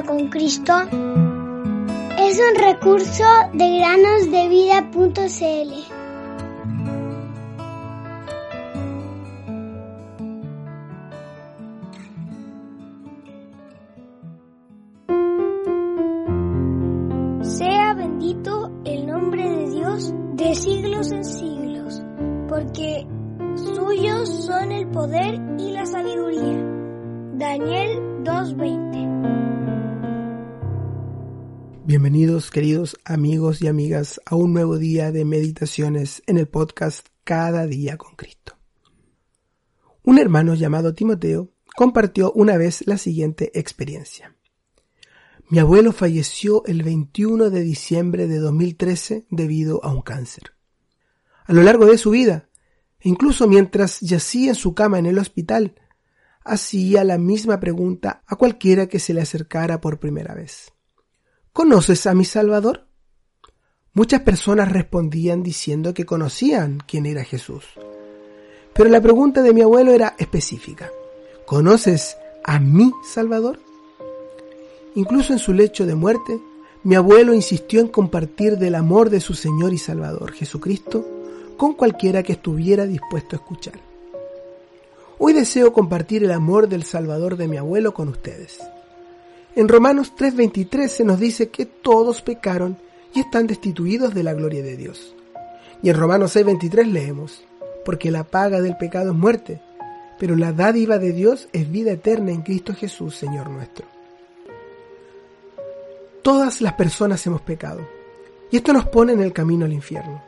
con Cristo es un recurso de granosdevida.cl. Sea bendito el nombre de Dios de siglos en siglos, porque suyos son el poder y la sabiduría. Daniel 2.20 Bienvenidos queridos amigos y amigas a un nuevo día de meditaciones en el podcast Cada día con Cristo. Un hermano llamado Timoteo compartió una vez la siguiente experiencia. Mi abuelo falleció el 21 de diciembre de 2013 debido a un cáncer. A lo largo de su vida, incluso mientras yacía en su cama en el hospital, hacía la misma pregunta a cualquiera que se le acercara por primera vez. ¿Conoces a mi Salvador? Muchas personas respondían diciendo que conocían quién era Jesús. Pero la pregunta de mi abuelo era específica. ¿Conoces a mi Salvador? Incluso en su lecho de muerte, mi abuelo insistió en compartir del amor de su Señor y Salvador, Jesucristo, con cualquiera que estuviera dispuesto a escuchar. Hoy deseo compartir el amor del Salvador de mi abuelo con ustedes. En Romanos 3:23 se nos dice que todos pecaron y están destituidos de la gloria de Dios. Y en Romanos 6:23 leemos, porque la paga del pecado es muerte, pero la dádiva de Dios es vida eterna en Cristo Jesús, Señor nuestro. Todas las personas hemos pecado, y esto nos pone en el camino al infierno.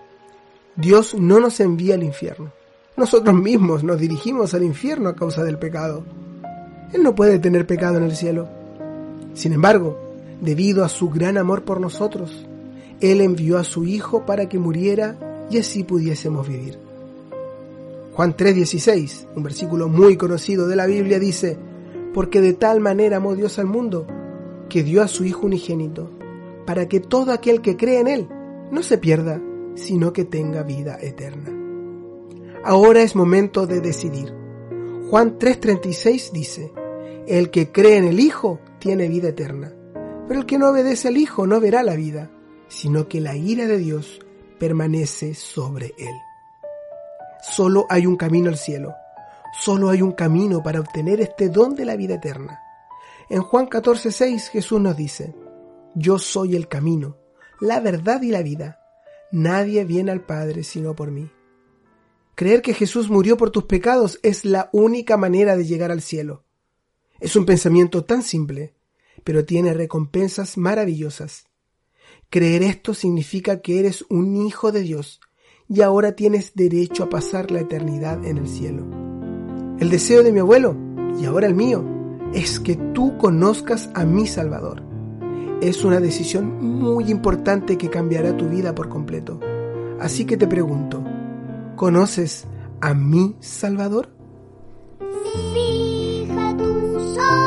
Dios no nos envía al infierno. Nosotros mismos nos dirigimos al infierno a causa del pecado. Él no puede tener pecado en el cielo. Sin embargo, debido a su gran amor por nosotros, Él envió a su Hijo para que muriera y así pudiésemos vivir. Juan 3:16, un versículo muy conocido de la Biblia, dice, porque de tal manera amó Dios al mundo, que dio a su Hijo unigénito, para que todo aquel que cree en Él no se pierda, sino que tenga vida eterna. Ahora es momento de decidir. Juan 3:36 dice, el que cree en el Hijo tiene vida eterna, pero el que no obedece al Hijo no verá la vida, sino que la ira de Dios permanece sobre él. Solo hay un camino al cielo, solo hay un camino para obtener este don de la vida eterna. En Juan 14:6 Jesús nos dice, Yo soy el camino, la verdad y la vida. Nadie viene al Padre sino por mí. Creer que Jesús murió por tus pecados es la única manera de llegar al cielo. Es un pensamiento tan simple, pero tiene recompensas maravillosas. Creer esto significa que eres un hijo de Dios y ahora tienes derecho a pasar la eternidad en el cielo. El deseo de mi abuelo, y ahora el mío, es que tú conozcas a mi Salvador. Es una decisión muy importante que cambiará tu vida por completo. Así que te pregunto, ¿conoces a mi Salvador? Fija tus ojos